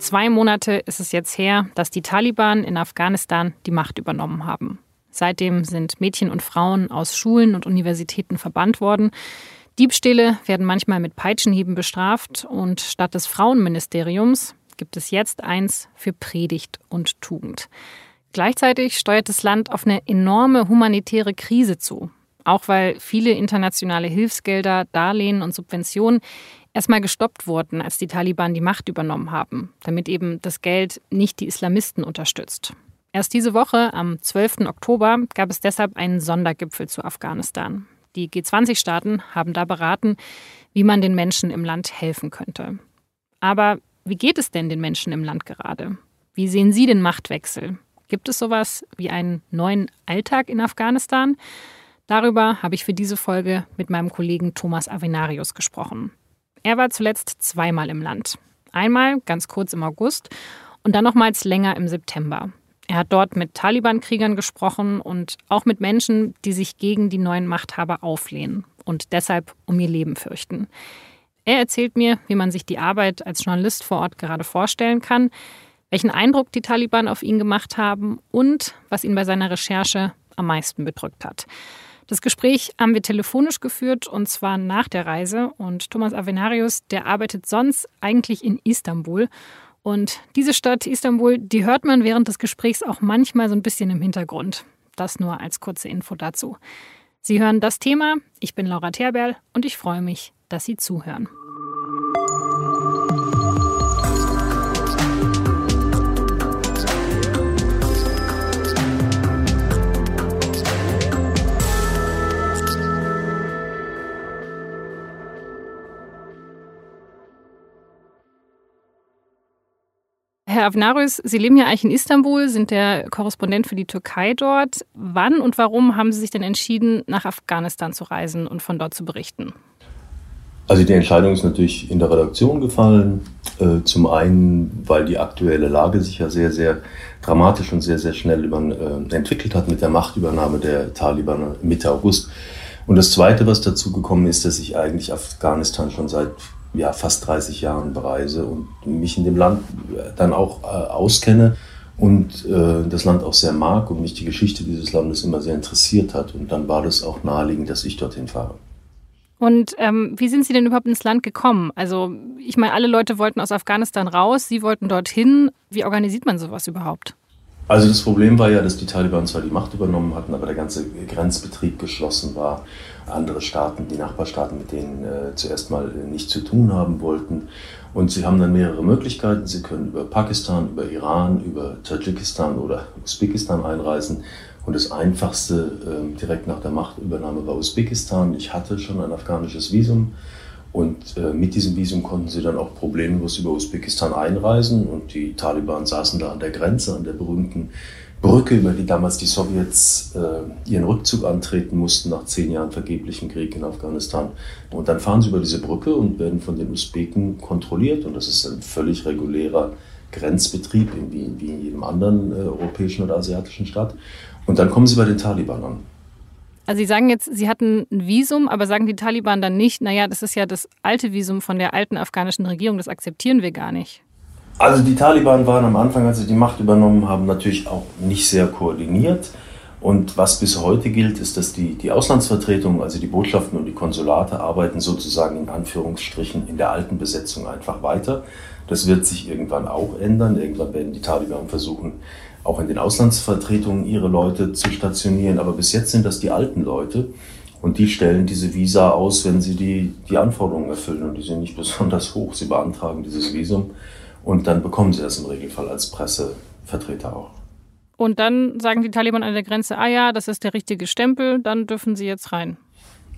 Zwei Monate ist es jetzt her, dass die Taliban in Afghanistan die Macht übernommen haben. Seitdem sind Mädchen und Frauen aus Schulen und Universitäten verbannt worden. Diebstähle werden manchmal mit Peitschenhieben bestraft und statt des Frauenministeriums gibt es jetzt eins für Predigt und Tugend. Gleichzeitig steuert das Land auf eine enorme humanitäre Krise zu. Auch weil viele internationale Hilfsgelder, Darlehen und Subventionen erstmal gestoppt wurden, als die Taliban die Macht übernommen haben, damit eben das Geld nicht die Islamisten unterstützt. Erst diese Woche, am 12. Oktober, gab es deshalb einen Sondergipfel zu Afghanistan. Die G20-Staaten haben da beraten, wie man den Menschen im Land helfen könnte. Aber wie geht es denn den Menschen im Land gerade? Wie sehen Sie den Machtwechsel? Gibt es sowas wie einen neuen Alltag in Afghanistan? Darüber habe ich für diese Folge mit meinem Kollegen Thomas Avenarius gesprochen. Er war zuletzt zweimal im Land. Einmal ganz kurz im August und dann nochmals länger im September. Er hat dort mit Taliban-Kriegern gesprochen und auch mit Menschen, die sich gegen die neuen Machthaber auflehnen und deshalb um ihr Leben fürchten. Er erzählt mir, wie man sich die Arbeit als Journalist vor Ort gerade vorstellen kann, welchen Eindruck die Taliban auf ihn gemacht haben und was ihn bei seiner Recherche am meisten bedrückt hat. Das Gespräch haben wir telefonisch geführt und zwar nach der Reise. Und Thomas Avenarius, der arbeitet sonst eigentlich in Istanbul. Und diese Stadt Istanbul, die hört man während des Gesprächs auch manchmal so ein bisschen im Hintergrund. Das nur als kurze Info dazu. Sie hören das Thema. Ich bin Laura Terberl und ich freue mich, dass Sie zuhören. Herr Avnarius, Sie leben ja eigentlich in Istanbul, sind der Korrespondent für die Türkei dort. Wann und warum haben Sie sich denn entschieden, nach Afghanistan zu reisen und von dort zu berichten? Also die Entscheidung ist natürlich in der Redaktion gefallen. Äh, zum einen, weil die aktuelle Lage sich ja sehr, sehr dramatisch und sehr, sehr schnell äh, entwickelt hat mit der Machtübernahme der Taliban Mitte August. Und das Zweite, was dazu gekommen ist, dass ich eigentlich Afghanistan schon seit ja, fast 30 Jahren bereise und mich in dem Land dann auch äh, auskenne und äh, das Land auch sehr mag und mich die Geschichte dieses Landes immer sehr interessiert hat. Und dann war das auch naheliegend, dass ich dorthin fahre. Und ähm, wie sind Sie denn überhaupt ins Land gekommen? Also ich meine, alle Leute wollten aus Afghanistan raus, Sie wollten dorthin. Wie organisiert man sowas überhaupt? Also das Problem war ja, dass die Taliban zwar die Macht übernommen hatten, aber der ganze Grenzbetrieb geschlossen war. Andere Staaten, die Nachbarstaaten, mit denen äh, zuerst mal äh, nichts zu tun haben wollten. Und sie haben dann mehrere Möglichkeiten. Sie können über Pakistan, über Iran, über Tadschikistan oder Usbekistan einreisen. Und das Einfachste äh, direkt nach der Machtübernahme war Usbekistan. Ich hatte schon ein afghanisches Visum und äh, mit diesem Visum konnten sie dann auch problemlos über Usbekistan einreisen. Und die Taliban saßen da an der Grenze, an der berühmten Brücke, über die damals die Sowjets äh, ihren Rückzug antreten mussten nach zehn Jahren vergeblichen Krieg in Afghanistan. Und dann fahren sie über diese Brücke und werden von den Usbeken kontrolliert. Und das ist ein völlig regulärer Grenzbetrieb, wie, wie in jedem anderen äh, europäischen oder asiatischen Staat. Und dann kommen sie bei den Taliban an. Also Sie sagen jetzt, Sie hatten ein Visum, aber sagen die Taliban dann nicht, naja, das ist ja das alte Visum von der alten afghanischen Regierung, das akzeptieren wir gar nicht. Also die Taliban waren am Anfang, als sie die Macht übernommen haben, natürlich auch nicht sehr koordiniert. Und was bis heute gilt, ist, dass die, die Auslandsvertretungen, also die Botschaften und die Konsulate, arbeiten sozusagen in Anführungsstrichen in der alten Besetzung einfach weiter. Das wird sich irgendwann auch ändern. Irgendwann werden die Taliban versuchen, auch in den Auslandsvertretungen ihre Leute zu stationieren. Aber bis jetzt sind das die alten Leute und die stellen diese Visa aus, wenn sie die, die Anforderungen erfüllen und die sind nicht besonders hoch. Sie beantragen dieses Visum und dann bekommen sie das im Regelfall als Pressevertreter auch. Und dann sagen die Taliban an der Grenze, ah ja, das ist der richtige Stempel, dann dürfen sie jetzt rein.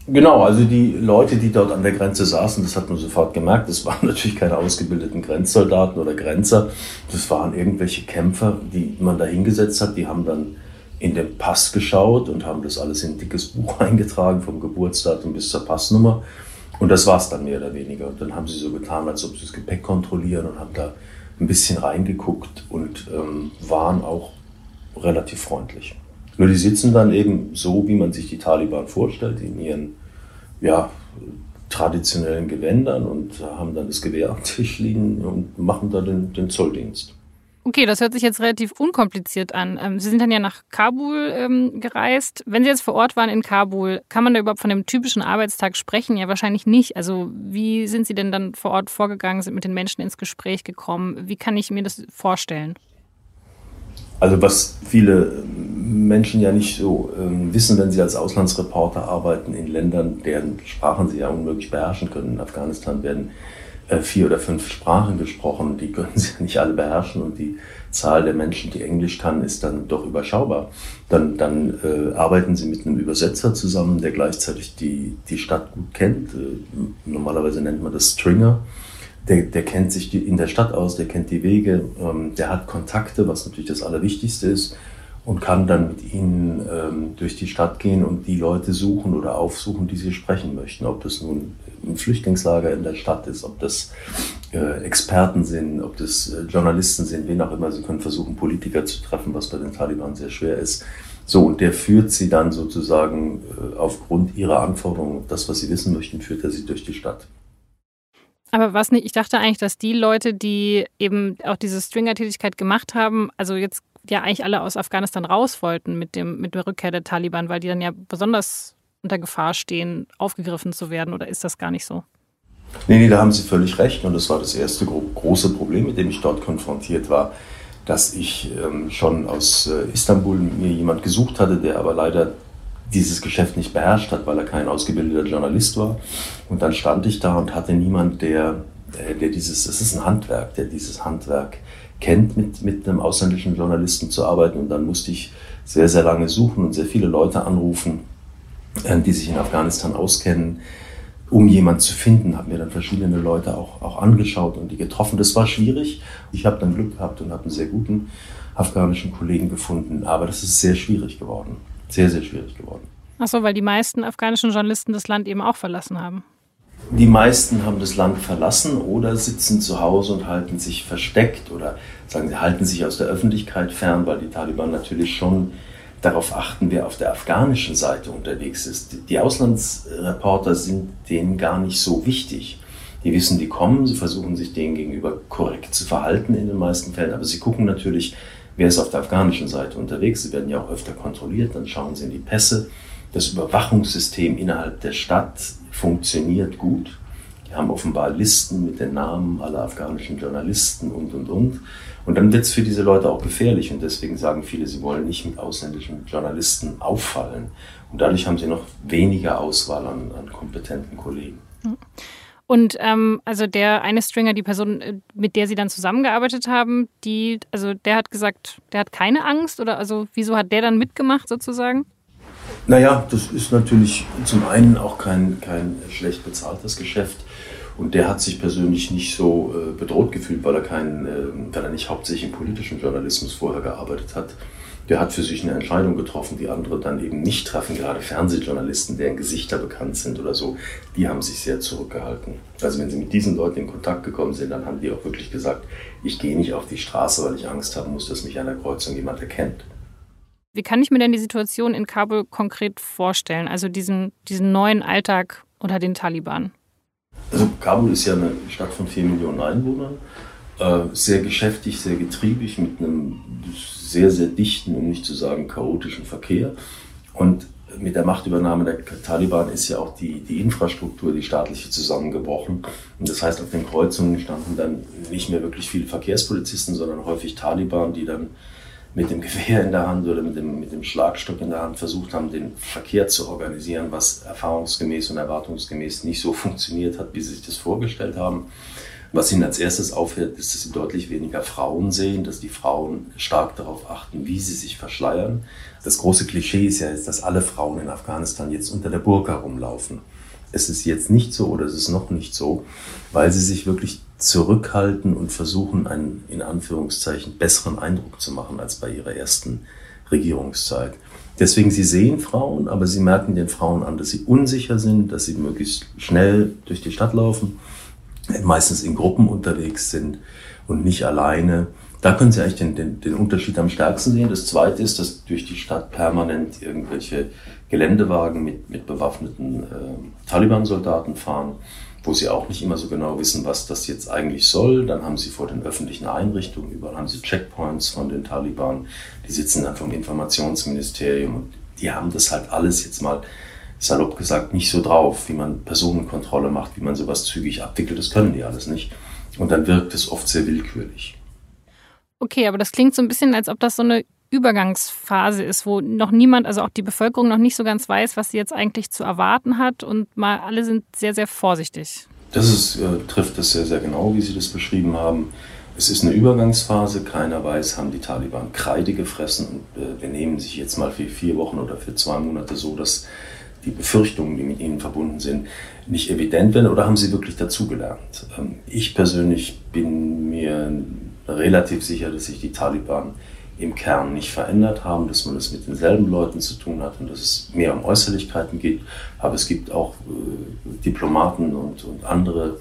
Genau, also die Leute, die dort an der Grenze saßen, das hat man sofort gemerkt, das waren natürlich keine ausgebildeten Grenzsoldaten oder Grenzer, das waren irgendwelche Kämpfer, die man da hingesetzt hat, die haben dann in den Pass geschaut und haben das alles in ein dickes Buch eingetragen, vom Geburtsdatum bis zur Passnummer. Und das war es dann mehr oder weniger. Und dann haben sie so getan, als ob sie das Gepäck kontrollieren und haben da ein bisschen reingeguckt und ähm, waren auch relativ freundlich. Nur die sitzen dann eben so, wie man sich die Taliban vorstellt, in ihren ja, traditionellen Gewändern und haben dann das Gewehr am Tisch liegen und machen da den, den Zolldienst. Okay, das hört sich jetzt relativ unkompliziert an. Ähm, Sie sind dann ja nach Kabul ähm, gereist. Wenn Sie jetzt vor Ort waren in Kabul, kann man da überhaupt von einem typischen Arbeitstag sprechen? Ja, wahrscheinlich nicht. Also wie sind Sie denn dann vor Ort vorgegangen, sind mit den Menschen ins Gespräch gekommen? Wie kann ich mir das vorstellen? Also was viele Menschen ja nicht so ähm, wissen, wenn sie als Auslandsreporter arbeiten in Ländern, deren Sprachen sie ja unmöglich beherrschen können. In Afghanistan werden vier oder fünf Sprachen gesprochen, die können sie nicht alle beherrschen und die Zahl der Menschen, die Englisch kann, ist dann doch überschaubar. Dann, dann äh, arbeiten sie mit einem Übersetzer zusammen, der gleichzeitig die, die Stadt gut kennt. Äh, normalerweise nennt man das Stringer. Der, der kennt sich die, in der Stadt aus, der kennt die Wege, ähm, der hat Kontakte, was natürlich das Allerwichtigste ist und kann dann mit ihnen ähm, durch die Stadt gehen und die Leute suchen oder aufsuchen, die sie sprechen möchten. Ob das nun ein Flüchtlingslager in der Stadt ist, ob das äh, Experten sind, ob das äh, Journalisten sind, wen auch immer. Sie können versuchen, Politiker zu treffen, was bei den Taliban sehr schwer ist. So, und der führt sie dann sozusagen äh, aufgrund ihrer Anforderungen, das, was sie wissen möchten, führt er sie durch die Stadt. Aber was nicht, ich dachte eigentlich, dass die Leute, die eben auch diese Stringer-Tätigkeit gemacht haben, also jetzt ja eigentlich alle aus Afghanistan raus wollten mit, dem, mit der Rückkehr der Taliban, weil die dann ja besonders unter Gefahr stehen, aufgegriffen zu werden? Oder ist das gar nicht so? Nee, nee, da haben Sie völlig recht. Und das war das erste gro große Problem, mit dem ich dort konfrontiert war, dass ich ähm, schon aus äh, Istanbul mir jemand gesucht hatte, der aber leider dieses Geschäft nicht beherrscht hat, weil er kein ausgebildeter Journalist war. Und dann stand ich da und hatte niemand, der, der, der dieses, es ist ein Handwerk, der dieses Handwerk kennt, mit, mit einem ausländischen Journalisten zu arbeiten. Und dann musste ich sehr, sehr lange suchen und sehr viele Leute anrufen, äh, die sich in Afghanistan auskennen, um jemanden zu finden, habe mir dann verschiedene Leute auch, auch angeschaut und die getroffen. Das war schwierig. Ich habe dann Glück gehabt und habe einen sehr guten afghanischen Kollegen gefunden, aber das ist sehr schwierig geworden. Sehr, sehr schwierig geworden. Ach so, weil die meisten afghanischen Journalisten das Land eben auch verlassen haben. Die meisten haben das Land verlassen oder sitzen zu Hause und halten sich versteckt oder sagen sie halten sich aus der Öffentlichkeit fern, weil die Taliban natürlich schon darauf achten, wer auf der afghanischen Seite unterwegs ist. Die Auslandsreporter sind denen gar nicht so wichtig. Die wissen, die kommen, sie versuchen sich denen gegenüber korrekt zu verhalten in den meisten Fällen, aber sie gucken natürlich, wer ist auf der afghanischen Seite unterwegs. Sie werden ja auch öfter kontrolliert, dann schauen sie in die Pässe. Das Überwachungssystem innerhalb der Stadt funktioniert gut. Die haben offenbar Listen mit den Namen aller afghanischen Journalisten und, und, und. Und dann wird es für diese Leute auch gefährlich und deswegen sagen viele, sie wollen nicht mit ausländischen Journalisten auffallen. Und dadurch haben sie noch weniger Auswahl an, an kompetenten Kollegen. Und ähm, also der eine Stringer, die Person, äh, mit der Sie dann zusammengearbeitet haben, die, also der hat gesagt, der hat keine Angst oder also wieso hat der dann mitgemacht sozusagen? Naja, das ist natürlich zum einen auch kein, kein schlecht bezahltes Geschäft. Und der hat sich persönlich nicht so äh, bedroht gefühlt, weil er, kein, äh, weil er nicht hauptsächlich im politischen Journalismus vorher gearbeitet hat. Der hat für sich eine Entscheidung getroffen, die andere dann eben nicht treffen. Gerade Fernsehjournalisten, deren Gesichter bekannt sind oder so, die haben sich sehr zurückgehalten. Also wenn sie mit diesen Leuten in Kontakt gekommen sind, dann haben die auch wirklich gesagt, ich gehe nicht auf die Straße, weil ich Angst haben muss, dass mich an der Kreuzung jemand erkennt. Wie kann ich mir denn die Situation in Kabul konkret vorstellen? Also diesen, diesen neuen Alltag unter den Taliban? Also Kabul ist ja eine Stadt von vier Millionen Einwohnern, äh, sehr geschäftig, sehr getriebig, mit einem sehr, sehr dichten, um nicht zu sagen chaotischen Verkehr. Und mit der Machtübernahme der Taliban ist ja auch die, die Infrastruktur, die staatliche, zusammengebrochen. Und das heißt, auf den Kreuzungen standen dann nicht mehr wirklich viele Verkehrspolizisten, sondern häufig Taliban, die dann mit dem Gewehr in der Hand oder mit dem, mit dem Schlagstock in der Hand versucht haben, den Verkehr zu organisieren, was erfahrungsgemäß und erwartungsgemäß nicht so funktioniert hat, wie sie sich das vorgestellt haben. Was ihnen als erstes auffällt, ist, dass sie deutlich weniger Frauen sehen, dass die Frauen stark darauf achten, wie sie sich verschleiern. Das große Klischee ist ja, dass alle Frauen in Afghanistan jetzt unter der Burka rumlaufen. Es ist jetzt nicht so oder es ist noch nicht so, weil sie sich wirklich zurückhalten und versuchen, einen in Anführungszeichen besseren Eindruck zu machen als bei ihrer ersten Regierungszeit. Deswegen, sie sehen Frauen, aber sie merken den Frauen an, dass sie unsicher sind, dass sie möglichst schnell durch die Stadt laufen, meistens in Gruppen unterwegs sind und nicht alleine. Da können Sie eigentlich den, den, den Unterschied am stärksten sehen. Das Zweite ist, dass durch die Stadt permanent irgendwelche Geländewagen mit, mit bewaffneten äh, Taliban-Soldaten fahren, wo sie auch nicht immer so genau wissen, was das jetzt eigentlich soll. Dann haben sie vor den öffentlichen Einrichtungen, überall haben sie Checkpoints von den Taliban, die sitzen dann vom Informationsministerium und die haben das halt alles jetzt mal salopp gesagt nicht so drauf, wie man Personenkontrolle macht, wie man sowas zügig abwickelt. Das können die alles nicht. Und dann wirkt es oft sehr willkürlich. Okay, aber das klingt so ein bisschen, als ob das so eine Übergangsphase ist, wo noch niemand, also auch die Bevölkerung noch nicht so ganz weiß, was sie jetzt eigentlich zu erwarten hat und mal alle sind sehr, sehr vorsichtig. Das ist, äh, trifft es sehr, sehr genau, wie Sie das beschrieben haben. Es ist eine Übergangsphase, keiner weiß, haben die Taliban Kreide gefressen und äh, wir sich jetzt mal für vier Wochen oder für zwei Monate so, dass die Befürchtungen, die mit ihnen verbunden sind, nicht evident werden oder haben sie wirklich dazugelernt? Ähm, ich persönlich bin mir relativ sicher, dass sich die Taliban im Kern nicht verändert haben, dass man es mit denselben Leuten zu tun hat und dass es mehr um Äußerlichkeiten geht. Aber es gibt auch äh, Diplomaten und, und andere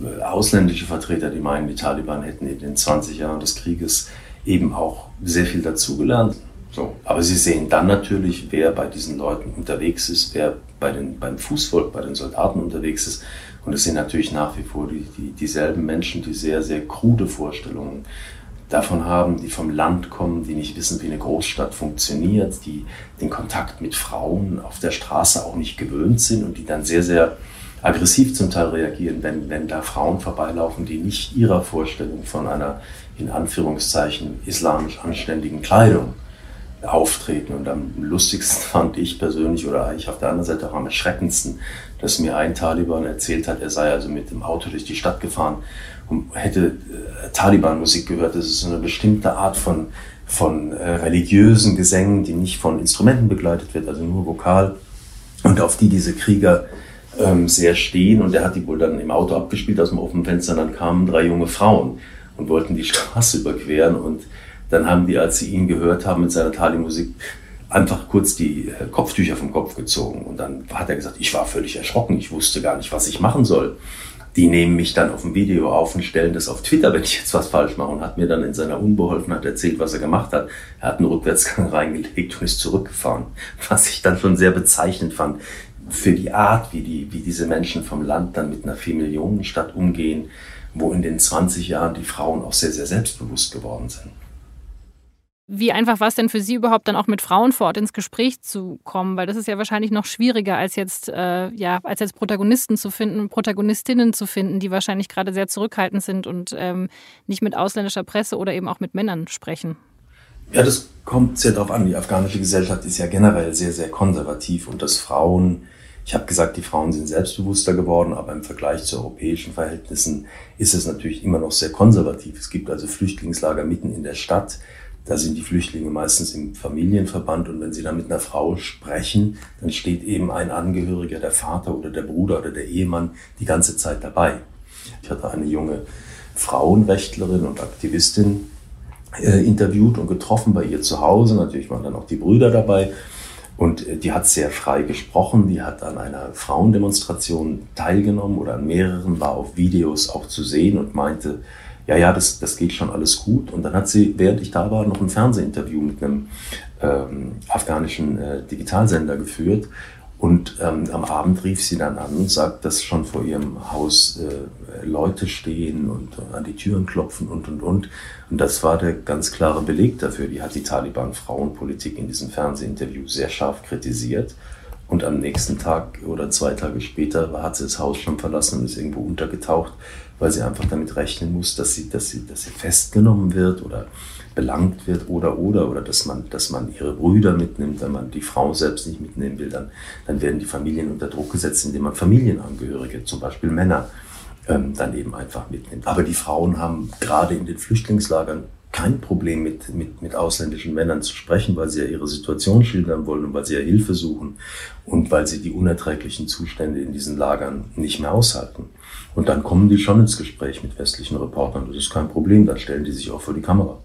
äh, ausländische Vertreter, die meinen, die Taliban hätten in den 20 Jahren des Krieges eben auch sehr viel dazugelernt. So. Aber Sie sehen dann natürlich, wer bei diesen Leuten unterwegs ist, wer bei den, beim Fußvolk, bei den Soldaten unterwegs ist. Und es sind natürlich nach wie vor die, die, dieselben Menschen, die sehr, sehr krude Vorstellungen davon haben, die vom Land kommen, die nicht wissen, wie eine Großstadt funktioniert, die den Kontakt mit Frauen auf der Straße auch nicht gewöhnt sind und die dann sehr, sehr aggressiv zum Teil reagieren, wenn, wenn da Frauen vorbeilaufen, die nicht ihrer Vorstellung von einer in Anführungszeichen islamisch anständigen Kleidung auftreten. Und am lustigsten fand ich persönlich, oder eigentlich auf der anderen Seite auch am erschreckendsten, dass mir ein Taliban erzählt hat, er sei also mit dem Auto durch die Stadt gefahren und hätte äh, Taliban-Musik gehört. Das ist so eine bestimmte Art von, von äh, religiösen Gesängen, die nicht von Instrumenten begleitet wird, also nur vokal. Und auf die diese Krieger ähm, sehr stehen. Und er hat die wohl dann im Auto abgespielt aus dem offenen Fenster. Und dann kamen drei junge Frauen und wollten die Straße überqueren und dann haben die, als sie ihn gehört haben mit seiner Tali-Musik, einfach kurz die äh, Kopftücher vom Kopf gezogen. Und dann hat er gesagt, ich war völlig erschrocken, ich wusste gar nicht, was ich machen soll. Die nehmen mich dann auf dem Video auf und stellen das auf Twitter, wenn ich jetzt was falsch mache. Und hat mir dann in seiner Unbeholfenheit erzählt, was er gemacht hat. Er hat einen Rückwärtsgang reingelegt und ist zurückgefahren. Was ich dann schon sehr bezeichnend fand für die Art, wie, die, wie diese Menschen vom Land dann mit einer Vier-Millionen-Stadt umgehen, wo in den 20 Jahren die Frauen auch sehr, sehr selbstbewusst geworden sind. Wie einfach war es denn für Sie überhaupt dann auch mit Frauen vor Ort ins Gespräch zu kommen? Weil das ist ja wahrscheinlich noch schwieriger, als jetzt, äh, ja, als jetzt Protagonisten zu finden, Protagonistinnen zu finden, die wahrscheinlich gerade sehr zurückhaltend sind und ähm, nicht mit ausländischer Presse oder eben auch mit Männern sprechen. Ja, das kommt sehr darauf an. Die afghanische Gesellschaft ist ja generell sehr, sehr konservativ und dass Frauen, ich habe gesagt, die Frauen sind selbstbewusster geworden, aber im Vergleich zu europäischen Verhältnissen ist es natürlich immer noch sehr konservativ. Es gibt also Flüchtlingslager mitten in der Stadt da sind die Flüchtlinge meistens im Familienverband und wenn sie dann mit einer Frau sprechen, dann steht eben ein Angehöriger, der Vater oder der Bruder oder der Ehemann die ganze Zeit dabei. Ich hatte eine junge Frauenrechtlerin und Aktivistin äh, interviewt und getroffen bei ihr zu Hause. Natürlich waren dann auch die Brüder dabei. Und äh, die hat sehr frei gesprochen, die hat an einer Frauendemonstration teilgenommen oder an mehreren, war auf Videos auch zu sehen und meinte, ja, ja, das, das geht schon alles gut. Und dann hat sie, während ich da war, noch ein Fernsehinterview mit einem ähm, afghanischen äh, Digitalsender geführt. Und ähm, am Abend rief sie dann an und sagt, dass schon vor ihrem Haus äh, Leute stehen und äh, an die Türen klopfen und, und, und. Und das war der ganz klare Beleg dafür. Die hat die Taliban-Frauenpolitik in diesem Fernsehinterview sehr scharf kritisiert. Und am nächsten Tag oder zwei Tage später hat sie das Haus schon verlassen und ist irgendwo untergetaucht weil sie einfach damit rechnen muss, dass sie, dass sie, dass sie festgenommen wird oder belangt wird oder oder oder dass man, dass man ihre Brüder mitnimmt, wenn man die Frau selbst nicht mitnehmen will, dann, dann werden die Familien unter Druck gesetzt, indem man Familienangehörige, zum Beispiel Männer, ähm, dann eben einfach mitnimmt. Aber die Frauen haben gerade in den Flüchtlingslagern kein Problem mit, mit, mit ausländischen Männern zu sprechen, weil sie ja ihre Situation schildern wollen und weil sie ja Hilfe suchen und weil sie die unerträglichen Zustände in diesen Lagern nicht mehr aushalten. Und dann kommen die schon ins Gespräch mit westlichen Reportern. Das ist kein Problem, dann stellen die sich auch vor die Kamera.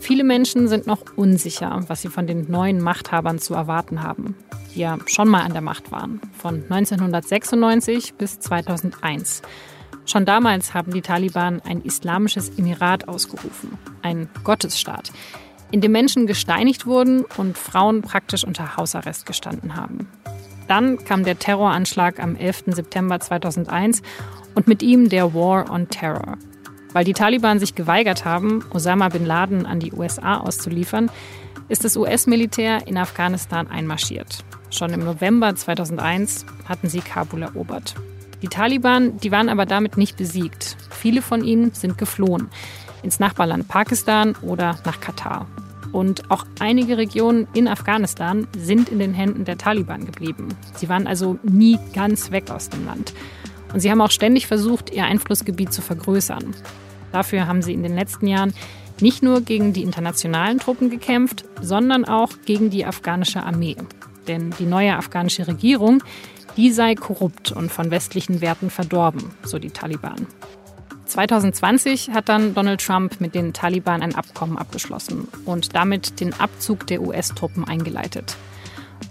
Viele Menschen sind noch unsicher, was sie von den neuen Machthabern zu erwarten haben, die ja schon mal an der Macht waren, von 1996 bis 2001. Schon damals haben die Taliban ein islamisches Emirat ausgerufen, ein Gottesstaat, in dem Menschen gesteinigt wurden und Frauen praktisch unter Hausarrest gestanden haben. Dann kam der Terroranschlag am 11. September 2001 und mit ihm der War on Terror. Weil die Taliban sich geweigert haben, Osama bin Laden an die USA auszuliefern, ist das US-Militär in Afghanistan einmarschiert. Schon im November 2001 hatten sie Kabul erobert. Die Taliban, die waren aber damit nicht besiegt. Viele von ihnen sind geflohen ins Nachbarland Pakistan oder nach Katar. Und auch einige Regionen in Afghanistan sind in den Händen der Taliban geblieben. Sie waren also nie ganz weg aus dem Land. Und sie haben auch ständig versucht, ihr Einflussgebiet zu vergrößern. Dafür haben sie in den letzten Jahren nicht nur gegen die internationalen Truppen gekämpft, sondern auch gegen die afghanische Armee. Denn die neue afghanische Regierung, die sei korrupt und von westlichen Werten verdorben, so die Taliban. 2020 hat dann Donald Trump mit den Taliban ein Abkommen abgeschlossen und damit den Abzug der US-Truppen eingeleitet.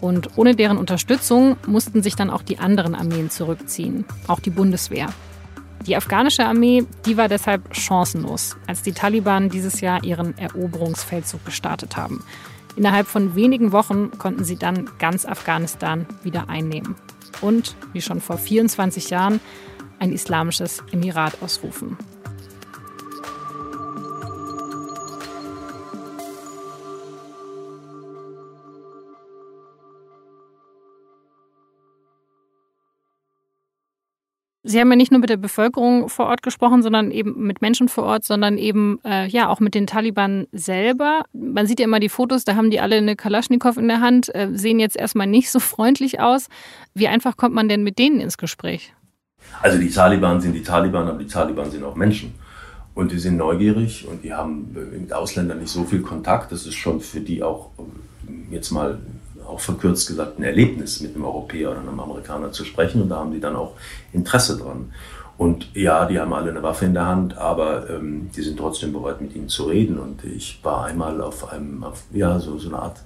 Und ohne deren Unterstützung mussten sich dann auch die anderen Armeen zurückziehen, auch die Bundeswehr. Die afghanische Armee, die war deshalb chancenlos, als die Taliban dieses Jahr ihren Eroberungsfeldzug gestartet haben. Innerhalb von wenigen Wochen konnten sie dann ganz Afghanistan wieder einnehmen. Und, wie schon vor 24 Jahren, ein islamisches Emirat ausrufen. Sie haben ja nicht nur mit der Bevölkerung vor Ort gesprochen, sondern eben mit Menschen vor Ort, sondern eben äh, ja auch mit den Taliban selber. Man sieht ja immer die Fotos, da haben die alle eine Kalaschnikow in der Hand, äh, sehen jetzt erstmal nicht so freundlich aus. Wie einfach kommt man denn mit denen ins Gespräch? Also die Taliban sind die Taliban, aber die Taliban sind auch Menschen. Und die sind neugierig und die haben mit Ausländern nicht so viel Kontakt. Das ist schon für die auch jetzt mal auch verkürzt gesagt ein Erlebnis, mit einem Europäer oder einem Amerikaner zu sprechen. Und da haben die dann auch Interesse dran. Und ja, die haben alle eine Waffe in der Hand, aber ähm, die sind trotzdem bereit, mit ihnen zu reden. Und ich war einmal auf einem, auf, ja, so, so eine Art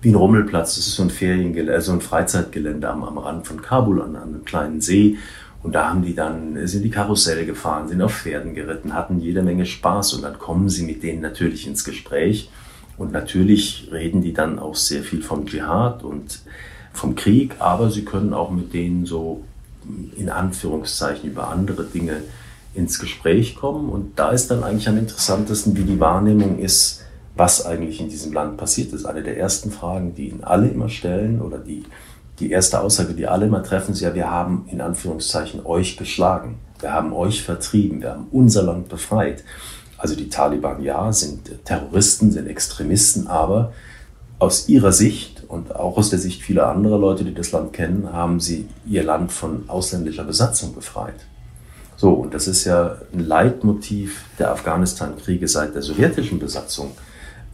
wie ein Rummelplatz. Das ist so ein Feriengelände, so ein Freizeitgelände am, am Rand von Kabul an, an einem kleinen See. Und da haben die dann, sind die Karussell gefahren, sind auf Pferden geritten, hatten jede Menge Spaß und dann kommen sie mit denen natürlich ins Gespräch. Und natürlich reden die dann auch sehr viel vom Dschihad und vom Krieg, aber sie können auch mit denen so in Anführungszeichen über andere Dinge ins Gespräch kommen. Und da ist dann eigentlich am interessantesten, wie die Wahrnehmung ist, was eigentlich in diesem Land passiert ist. Eine der ersten Fragen, die ihnen alle immer stellen oder die die erste Aussage, die alle immer treffen, ist ja, wir haben in Anführungszeichen euch geschlagen. Wir haben euch vertrieben. Wir haben unser Land befreit. Also die Taliban, ja, sind Terroristen, sind Extremisten, aber aus ihrer Sicht und auch aus der Sicht vieler anderer Leute, die das Land kennen, haben sie ihr Land von ausländischer Besatzung befreit. So, und das ist ja ein Leitmotiv der Afghanistan-Kriege seit der sowjetischen Besatzung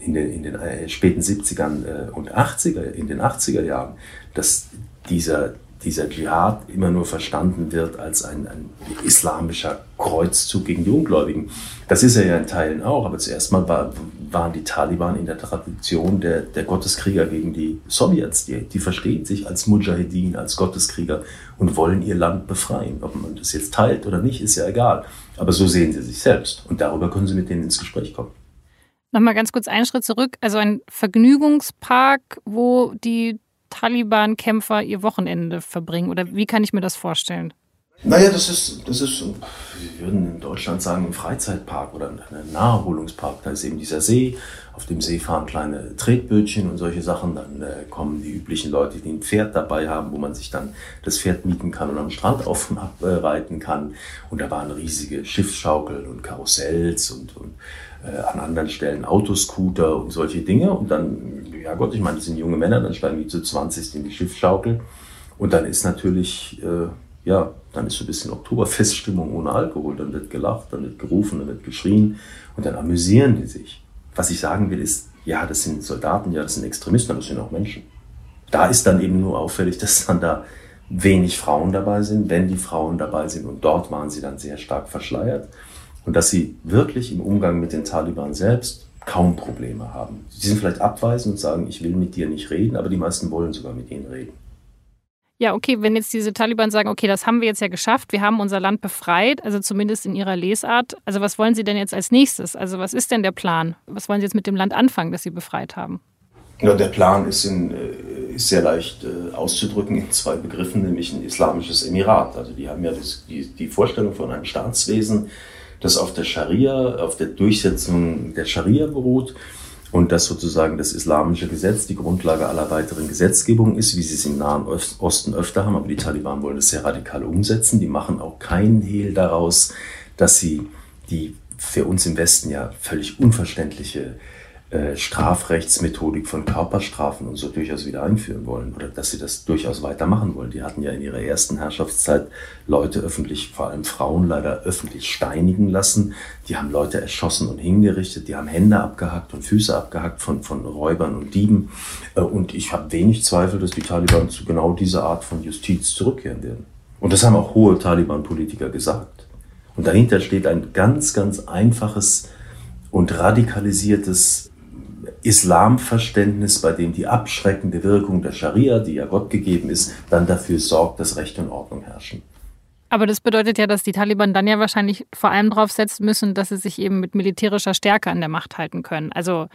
in den, in den äh, späten 70ern äh, und 80er, in den 80er Jahren, dass dieser, dieser Dschihad immer nur verstanden wird als ein, ein islamischer Kreuzzug gegen die Ungläubigen. Das ist er ja in Teilen auch, aber zuerst mal war, waren die Taliban in der Tradition der, der Gotteskrieger gegen die Sowjets. Die, die verstehen sich als Mujahedin, als Gotteskrieger und wollen ihr Land befreien. Ob man das jetzt teilt oder nicht, ist ja egal. Aber so sehen sie sich selbst und darüber können sie mit denen ins Gespräch kommen. Nochmal ganz kurz einen Schritt zurück. Also ein Vergnügungspark, wo die Taliban-Kämpfer ihr Wochenende verbringen? Oder wie kann ich mir das vorstellen? Naja, das ist, das ist, wir würden in Deutschland sagen, ein Freizeitpark oder ein Naherholungspark. Da ist eben dieser See. Auf dem See fahren kleine Tretbötchen und solche Sachen. Dann äh, kommen die üblichen Leute, die ein Pferd dabei haben, wo man sich dann das Pferd mieten kann und am Strand auf und ab äh, reiten kann. Und da waren riesige Schiffsschaukeln und Karussells und, und äh, an anderen Stellen Autoscooter und solche Dinge. Und dann, ja Gott, ich meine, das sind junge Männer, dann steigen die zu 20 in die Schiffsschaukel. Und dann ist natürlich, äh, ja, dann ist so ein bisschen Oktoberfeststimmung ohne Alkohol. Dann wird gelacht, dann wird gerufen, dann wird geschrien und dann amüsieren die sich. Was ich sagen will, ist, ja, das sind Soldaten, ja, das sind Extremisten, aber das sind auch Menschen. Da ist dann eben nur auffällig, dass dann da wenig Frauen dabei sind, wenn die Frauen dabei sind. Und dort waren sie dann sehr stark verschleiert und dass sie wirklich im Umgang mit den Taliban selbst kaum Probleme haben. Sie sind vielleicht abweisend und sagen, ich will mit dir nicht reden, aber die meisten wollen sogar mit ihnen reden. Ja, okay, wenn jetzt diese Taliban sagen, okay, das haben wir jetzt ja geschafft, wir haben unser Land befreit, also zumindest in ihrer Lesart. Also was wollen Sie denn jetzt als nächstes? Also was ist denn der Plan? Was wollen Sie jetzt mit dem Land anfangen, das Sie befreit haben? Ja, der Plan ist, in, äh, ist sehr leicht äh, auszudrücken in zwei Begriffen, nämlich ein islamisches Emirat. Also die haben ja das, die, die Vorstellung von einem Staatswesen, das auf der Scharia, auf der Durchsetzung der Scharia beruht und dass sozusagen das islamische Gesetz die Grundlage aller weiteren Gesetzgebung ist, wie sie es im Nahen Osten öfter haben. Aber die Taliban wollen das sehr radikal umsetzen. Die machen auch keinen Hehl daraus, dass sie die für uns im Westen ja völlig unverständliche äh, Strafrechtsmethodik von Körperstrafen und so durchaus wieder einführen wollen oder dass sie das durchaus weitermachen wollen. Die hatten ja in ihrer ersten Herrschaftszeit Leute öffentlich, vor allem Frauen leider öffentlich steinigen lassen. Die haben Leute erschossen und hingerichtet, die haben Hände abgehackt und Füße abgehackt von, von Räubern und Dieben. Äh, und ich habe wenig Zweifel, dass die Taliban zu genau dieser Art von Justiz zurückkehren werden. Und das haben auch hohe Taliban-Politiker gesagt. Und dahinter steht ein ganz, ganz einfaches und radikalisiertes Islamverständnis, bei dem die abschreckende Wirkung der Scharia, die ja Gott gegeben ist, dann dafür sorgt, dass Recht und Ordnung herrschen. Aber das bedeutet ja, dass die Taliban dann ja wahrscheinlich vor allem darauf setzen müssen, dass sie sich eben mit militärischer Stärke an der Macht halten können. Also,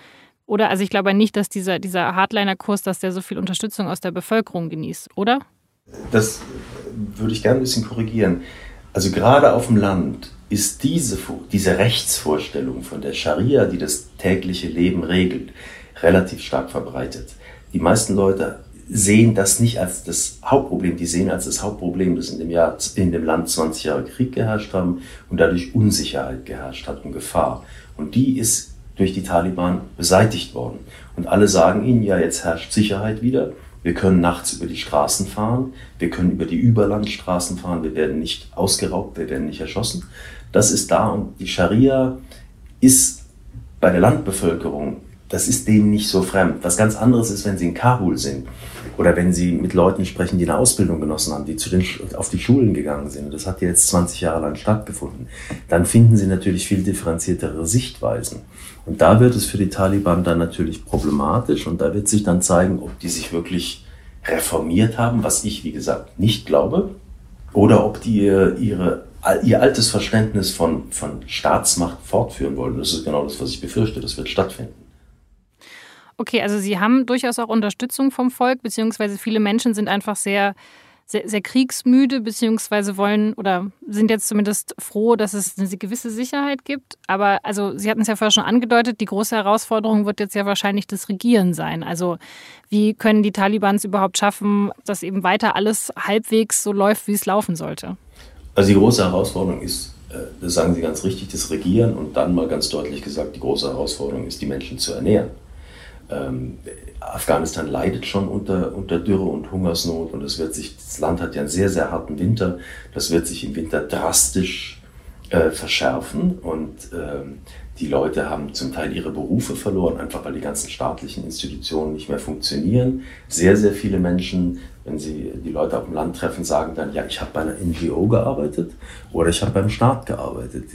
oder? Also ich glaube nicht, dass dieser, dieser Hardliner-Kurs, dass der so viel Unterstützung aus der Bevölkerung genießt, oder? Das würde ich gerne ein bisschen korrigieren. Also gerade auf dem Land ist diese, diese Rechtsvorstellung von der Scharia, die das tägliche Leben regelt, relativ stark verbreitet. Die meisten Leute sehen das nicht als das Hauptproblem, die sehen als das Hauptproblem, dass in dem, Jahr, in dem Land 20 Jahre Krieg geherrscht haben und dadurch Unsicherheit geherrscht hat und Gefahr. Und die ist durch die Taliban beseitigt worden. Und alle sagen ihnen, ja, jetzt herrscht Sicherheit wieder. Wir können nachts über die Straßen fahren, wir können über die Überlandstraßen fahren, wir werden nicht ausgeraubt, wir werden nicht erschossen. Das ist da und die Scharia ist bei der Landbevölkerung, das ist denen nicht so fremd. Was ganz anderes ist, wenn sie in Kabul sind oder wenn sie mit Leuten sprechen, die eine Ausbildung genossen haben, die zu den, auf die Schulen gegangen sind. Das hat jetzt 20 Jahre lang stattgefunden. Dann finden sie natürlich viel differenziertere Sichtweisen. Und da wird es für die Taliban dann natürlich problematisch und da wird sich dann zeigen, ob die sich wirklich reformiert haben, was ich, wie gesagt, nicht glaube, oder ob die ihre ihr altes Verständnis von, von Staatsmacht fortführen wollen. Das ist genau das, was ich befürchte. Das wird stattfinden. Okay, also Sie haben durchaus auch Unterstützung vom Volk, beziehungsweise viele Menschen sind einfach sehr, sehr, sehr kriegsmüde, beziehungsweise wollen oder sind jetzt zumindest froh, dass es eine gewisse Sicherheit gibt. Aber also Sie hatten es ja vorher schon angedeutet, die große Herausforderung wird jetzt ja wahrscheinlich das Regieren sein. Also wie können die Talibans überhaupt schaffen, dass eben weiter alles halbwegs so läuft, wie es laufen sollte? Also die große Herausforderung ist, äh, das sagen Sie ganz richtig, das Regieren und dann mal ganz deutlich gesagt, die große Herausforderung ist, die Menschen zu ernähren. Ähm, Afghanistan leidet schon unter, unter Dürre und Hungersnot und es wird sich, das Land hat ja einen sehr, sehr harten Winter, das wird sich im Winter drastisch äh, verschärfen und ähm, die Leute haben zum Teil ihre Berufe verloren, einfach weil die ganzen staatlichen Institutionen nicht mehr funktionieren. Sehr, sehr viele Menschen, wenn sie die Leute auf dem Land treffen, sagen dann, ja, ich habe bei einer NGO gearbeitet oder ich habe beim Staat gearbeitet.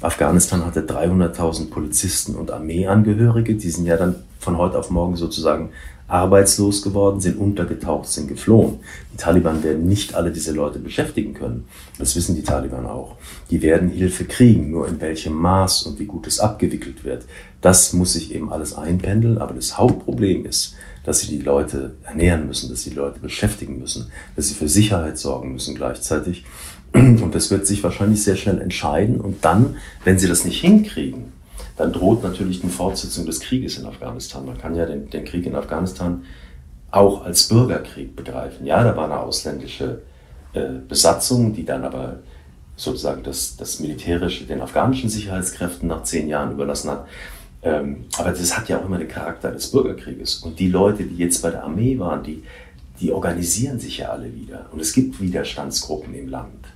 Afghanistan hatte 300.000 Polizisten und Armeeangehörige, die sind ja dann von heute auf morgen sozusagen arbeitslos geworden, sind untergetaucht, sind geflohen. Die Taliban werden nicht alle diese Leute beschäftigen können. Das wissen die Taliban auch. Die werden Hilfe kriegen, nur in welchem Maß und wie gut es abgewickelt wird. Das muss sich eben alles einpendeln, aber das Hauptproblem ist, dass sie die Leute ernähren müssen, dass sie die Leute beschäftigen müssen, dass sie für Sicherheit sorgen müssen gleichzeitig. Und das wird sich wahrscheinlich sehr schnell entscheiden. Und dann, wenn sie das nicht hinkriegen, dann droht natürlich eine Fortsetzung des Krieges in Afghanistan. Man kann ja den, den Krieg in Afghanistan auch als Bürgerkrieg begreifen. Ja, da war eine ausländische äh, Besatzung, die dann aber sozusagen das, das Militärische den afghanischen Sicherheitskräften nach zehn Jahren überlassen hat. Ähm, aber das hat ja auch immer den Charakter des Bürgerkrieges. Und die Leute, die jetzt bei der Armee waren, die, die organisieren sich ja alle wieder. Und es gibt Widerstandsgruppen im Land.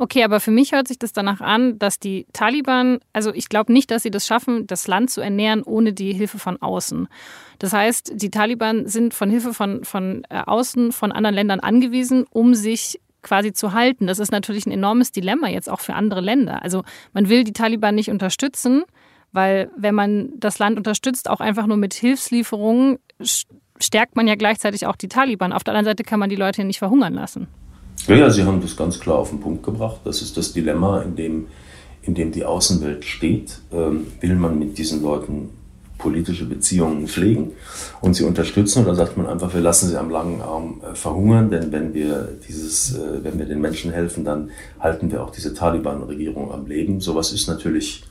Okay, aber für mich hört sich das danach an, dass die Taliban, also ich glaube nicht, dass sie das schaffen, das Land zu ernähren ohne die Hilfe von außen. Das heißt, die Taliban sind von Hilfe von, von äh, außen, von anderen Ländern angewiesen, um sich quasi zu halten. Das ist natürlich ein enormes Dilemma jetzt auch für andere Länder. Also man will die Taliban nicht unterstützen, weil wenn man das Land unterstützt, auch einfach nur mit Hilfslieferungen, stärkt man ja gleichzeitig auch die Taliban. Auf der anderen Seite kann man die Leute nicht verhungern lassen. Ja, ja, Sie haben das ganz klar auf den Punkt gebracht. Das ist das Dilemma, in dem, in dem die Außenwelt steht. Ähm, will man mit diesen Leuten politische Beziehungen pflegen und sie unterstützen oder sagt man einfach, wir lassen sie am langen Arm äh, verhungern, denn wenn wir dieses, äh, wenn wir den Menschen helfen, dann halten wir auch diese Taliban-Regierung am Leben. Sowas ist natürlich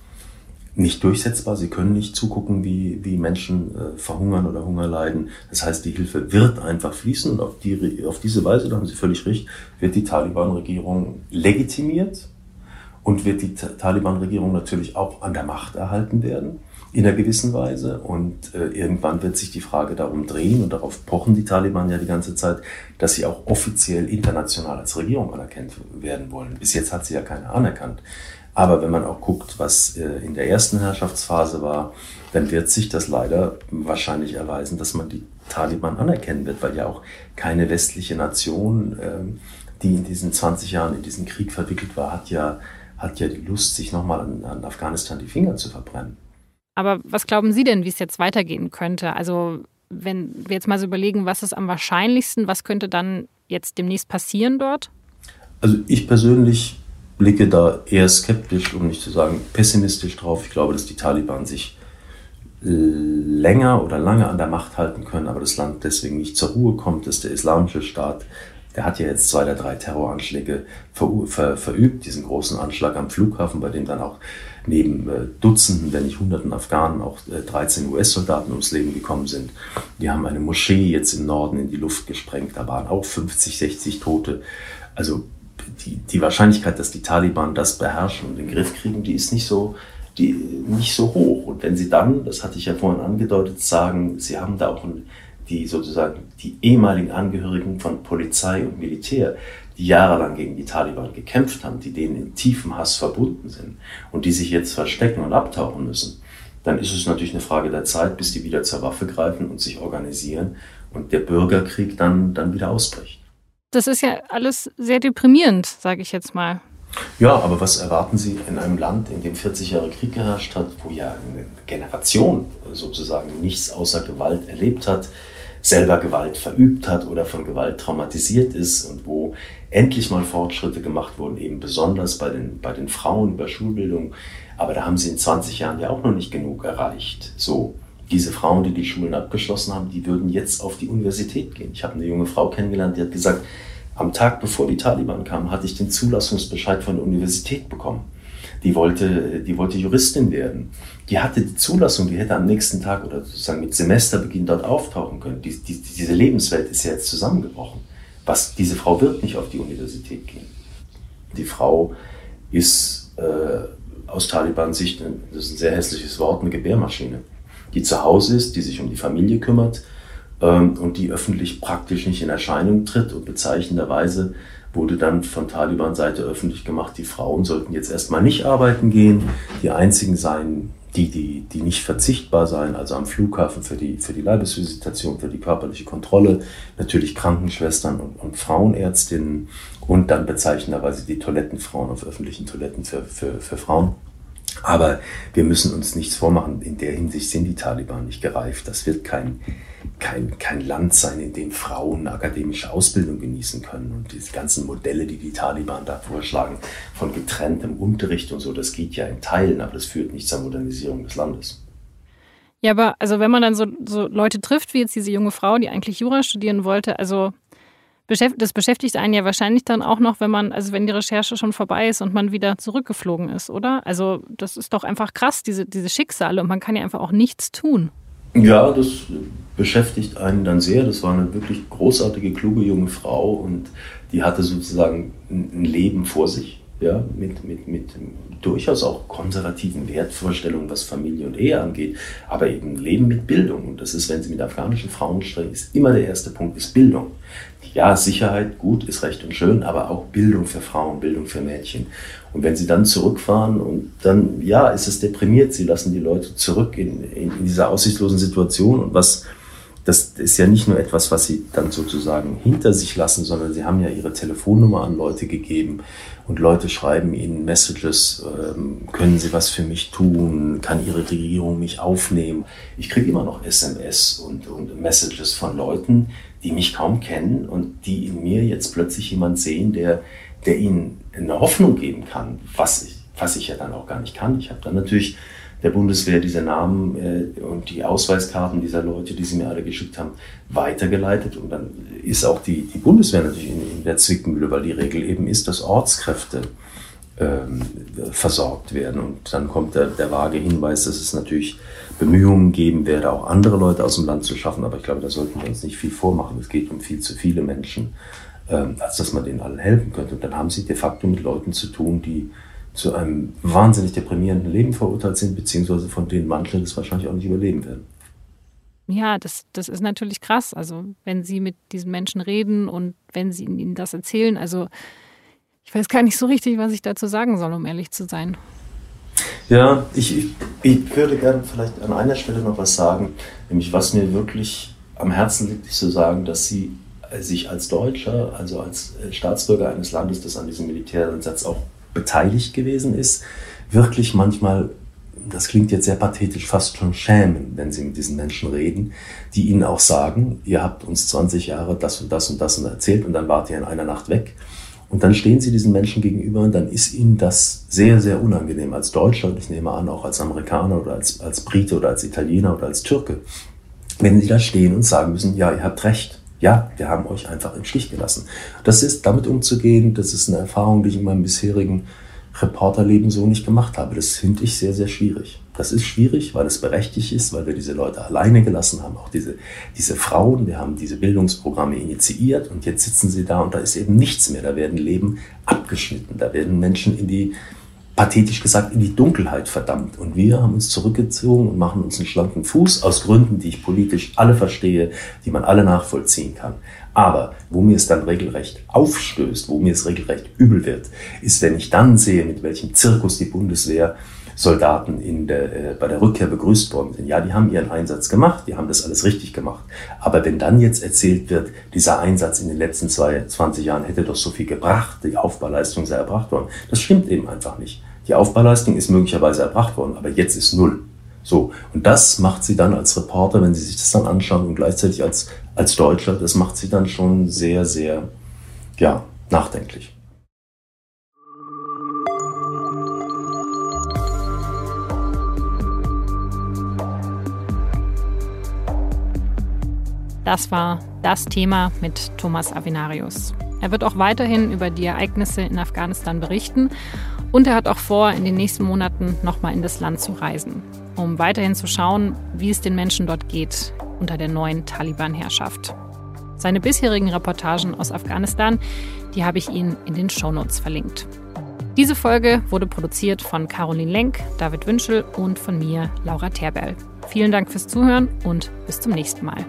nicht durchsetzbar. Sie können nicht zugucken, wie, wie Menschen äh, verhungern oder Hunger leiden. Das heißt, die Hilfe wird einfach fließen und auf, die, auf diese Weise, da haben Sie völlig recht, wird die Taliban-Regierung legitimiert und wird die Taliban-Regierung natürlich auch an der Macht erhalten werden in einer gewissen Weise. Und äh, irgendwann wird sich die Frage darum drehen, und darauf pochen die Taliban ja die ganze Zeit, dass sie auch offiziell international als Regierung anerkannt werden wollen. Bis jetzt hat sie ja keiner anerkannt. Aber wenn man auch guckt, was äh, in der ersten Herrschaftsphase war, dann wird sich das leider wahrscheinlich erweisen, dass man die Taliban anerkennen wird, weil ja auch keine westliche Nation, ähm, die in diesen 20 Jahren in diesen Krieg verwickelt war, hat ja, hat ja die Lust, sich nochmal an, an Afghanistan die Finger zu verbrennen. Aber was glauben Sie denn, wie es jetzt weitergehen könnte? Also wenn wir jetzt mal so überlegen, was ist am wahrscheinlichsten, was könnte dann jetzt demnächst passieren dort? Also ich persönlich blicke da eher skeptisch, um nicht zu sagen pessimistisch drauf. Ich glaube, dass die Taliban sich länger oder lange an der Macht halten können, aber das Land deswegen nicht zur Ruhe kommt, dass der islamische Staat, der hat ja jetzt zwei oder drei Terroranschläge ver, ver, verübt, diesen großen Anschlag am Flughafen, bei dem dann auch neben äh, Dutzenden, wenn nicht Hunderten Afghanen auch äh, 13 US-Soldaten ums Leben gekommen sind. Die haben eine Moschee jetzt im Norden in die Luft gesprengt, da waren auch 50, 60 Tote. Also die, die Wahrscheinlichkeit, dass die Taliban das beherrschen und den Griff kriegen, die ist nicht so, die, nicht so hoch. Und wenn sie dann, das hatte ich ja vorhin angedeutet, sagen, sie haben da auch die sozusagen die ehemaligen Angehörigen von Polizei und Militär, die jahrelang gegen die Taliban gekämpft haben, die denen in tiefem Hass verbunden sind und die sich jetzt verstecken und abtauchen müssen, dann ist es natürlich eine Frage der Zeit, bis die wieder zur Waffe greifen und sich organisieren und der Bürgerkrieg dann, dann wieder ausbricht. Das ist ja alles sehr deprimierend, sage ich jetzt mal. Ja, aber was erwarten Sie in einem Land, in dem 40 Jahre Krieg geherrscht hat, wo ja eine Generation sozusagen nichts außer Gewalt erlebt hat, selber Gewalt verübt hat oder von Gewalt traumatisiert ist und wo endlich mal Fortschritte gemacht wurden, eben besonders bei den, bei den Frauen über Schulbildung. Aber da haben sie in 20 Jahren ja auch noch nicht genug erreicht. So, diese Frauen, die die Schulen abgeschlossen haben, die würden jetzt auf die Universität gehen. Ich habe eine junge Frau kennengelernt, die hat gesagt, am Tag bevor die Taliban kamen, hatte ich den Zulassungsbescheid von der Universität bekommen. Die wollte, die wollte Juristin werden. Die hatte die Zulassung, die hätte am nächsten Tag oder sozusagen mit Semesterbeginn dort auftauchen können. Die, die, diese Lebenswelt ist ja jetzt zusammengebrochen. Was, diese Frau wird nicht auf die Universität gehen. Die Frau ist äh, aus Taliban-Sicht, das ist ein sehr hässliches Wort, eine Gebärmaschine die zu Hause ist, die sich um die Familie kümmert ähm, und die öffentlich praktisch nicht in Erscheinung tritt. Und bezeichnenderweise wurde dann von Taliban-Seite öffentlich gemacht, die Frauen sollten jetzt erstmal nicht arbeiten gehen. Die einzigen seien die, die, die nicht verzichtbar seien, also am Flughafen für die, für die Leibesvisitation, für die körperliche Kontrolle, natürlich Krankenschwestern und, und Frauenärztinnen und dann bezeichnenderweise die Toilettenfrauen auf öffentlichen Toiletten für, für, für Frauen. Aber wir müssen uns nichts vormachen. In der Hinsicht sind die Taliban nicht gereift. Das wird kein, kein, kein Land sein, in dem Frauen akademische Ausbildung genießen können. Und diese ganzen Modelle, die die Taliban da vorschlagen, von getrenntem Unterricht und so, das geht ja in Teilen, aber das führt nicht zur Modernisierung des Landes. Ja, aber also wenn man dann so, so Leute trifft, wie jetzt diese junge Frau, die eigentlich Jura studieren wollte, also das beschäftigt einen ja wahrscheinlich dann auch noch, wenn man, also wenn die Recherche schon vorbei ist und man wieder zurückgeflogen ist, oder? Also das ist doch einfach krass, diese, diese Schicksale und man kann ja einfach auch nichts tun. Ja, das beschäftigt einen dann sehr. Das war eine wirklich großartige, kluge junge Frau und die hatte sozusagen ein Leben vor sich, ja, mit, mit, mit durchaus auch konservativen Wertvorstellungen, was Familie und Ehe angeht, aber eben Leben mit Bildung. Und das ist, wenn Sie mit afghanischen Frauen sprechen, ist immer der erste Punkt, ist Bildung ja, Sicherheit, gut, ist recht und schön, aber auch Bildung für Frauen, Bildung für Mädchen. Und wenn sie dann zurückfahren und dann, ja, ist es deprimiert, sie lassen die Leute zurück in, in, in dieser aussichtslosen Situation. Und was das ist ja nicht nur etwas, was sie dann sozusagen hinter sich lassen, sondern sie haben ja ihre Telefonnummer an Leute gegeben und Leute schreiben ihnen Messages, ähm, können sie was für mich tun, kann ihre Regierung mich aufnehmen. Ich kriege immer noch SMS und, und Messages von Leuten, die mich kaum kennen und die in mir jetzt plötzlich jemand sehen, der, der ihnen eine Hoffnung geben kann, was ich, was ich ja dann auch gar nicht kann. Ich habe dann natürlich der Bundeswehr diese Namen äh, und die Ausweiskarten dieser Leute, die sie mir alle geschickt haben, weitergeleitet. Und dann ist auch die, die Bundeswehr natürlich in, in der Zwickmühle, weil die Regel eben ist, dass Ortskräfte ähm, versorgt werden. Und dann kommt der, der vage Hinweis, dass es natürlich Bemühungen geben werde, auch andere Leute aus dem Land zu schaffen. Aber ich glaube, da sollten wir uns nicht viel vormachen. Es geht um viel zu viele Menschen, ähm, als dass man denen allen helfen könnte. Und dann haben sie de facto mit Leuten zu tun, die zu einem wahnsinnig deprimierenden Leben verurteilt sind, beziehungsweise von denen manche das wahrscheinlich auch nicht überleben werden. Ja, das, das ist natürlich krass. Also wenn Sie mit diesen Menschen reden und wenn Sie ihnen das erzählen, also ich weiß gar nicht so richtig, was ich dazu sagen soll, um ehrlich zu sein. Ja, ich, ich, ich würde gerne vielleicht an einer Stelle noch was sagen, nämlich was mir wirklich am Herzen liegt, ist zu sagen, dass Sie sich als Deutscher, also als Staatsbürger eines Landes, das an diesem Militäreinsatz auch beteiligt gewesen ist, wirklich manchmal, das klingt jetzt sehr pathetisch, fast schon schämen, wenn sie mit diesen Menschen reden, die ihnen auch sagen, ihr habt uns 20 Jahre das und das und das und erzählt und dann wart ihr in einer Nacht weg. Und dann stehen sie diesen Menschen gegenüber und dann ist ihnen das sehr, sehr unangenehm als Deutscher und ich nehme an auch als Amerikaner oder als, als Brite oder als Italiener oder als Türke, wenn sie da stehen und sagen müssen, ja, ihr habt recht. Ja, wir haben euch einfach im Stich gelassen. Das ist damit umzugehen, das ist eine Erfahrung, die ich in meinem bisherigen Reporterleben so nicht gemacht habe. Das finde ich sehr, sehr schwierig. Das ist schwierig, weil es berechtigt ist, weil wir diese Leute alleine gelassen haben, auch diese, diese Frauen. Wir haben diese Bildungsprogramme initiiert und jetzt sitzen sie da und da ist eben nichts mehr. Da werden Leben abgeschnitten. Da werden Menschen in die pathetisch gesagt in die Dunkelheit verdammt. Und wir haben uns zurückgezogen und machen uns einen schlanken Fuß aus Gründen, die ich politisch alle verstehe, die man alle nachvollziehen kann. Aber wo mir es dann regelrecht aufstößt, wo mir es regelrecht übel wird, ist, wenn ich dann sehe, mit welchem Zirkus die Bundeswehr Soldaten in der, äh, bei der Rückkehr begrüßt worden sind. Ja, die haben ihren Einsatz gemacht, die haben das alles richtig gemacht. Aber wenn dann jetzt erzählt wird, dieser Einsatz in den letzten zwei, 20 Jahren hätte doch so viel gebracht, die Aufbauleistung sei erbracht worden, das stimmt eben einfach nicht. Die Aufbauleistung ist möglicherweise erbracht worden, aber jetzt ist null. So, und das macht sie dann als Reporter, wenn sie sich das dann anschauen und gleichzeitig als, als Deutscher, das macht sie dann schon sehr, sehr, ja, nachdenklich. Das war das Thema mit Thomas Avenarius. Er wird auch weiterhin über die Ereignisse in Afghanistan berichten und er hat auch vor, in den nächsten Monaten nochmal in das Land zu reisen, um weiterhin zu schauen, wie es den Menschen dort geht unter der neuen Taliban-Herrschaft. Seine bisherigen Reportagen aus Afghanistan, die habe ich Ihnen in den Shownotes verlinkt. Diese Folge wurde produziert von Caroline Lenk, David Wünschel und von mir, Laura Terberl. Vielen Dank fürs Zuhören und bis zum nächsten Mal.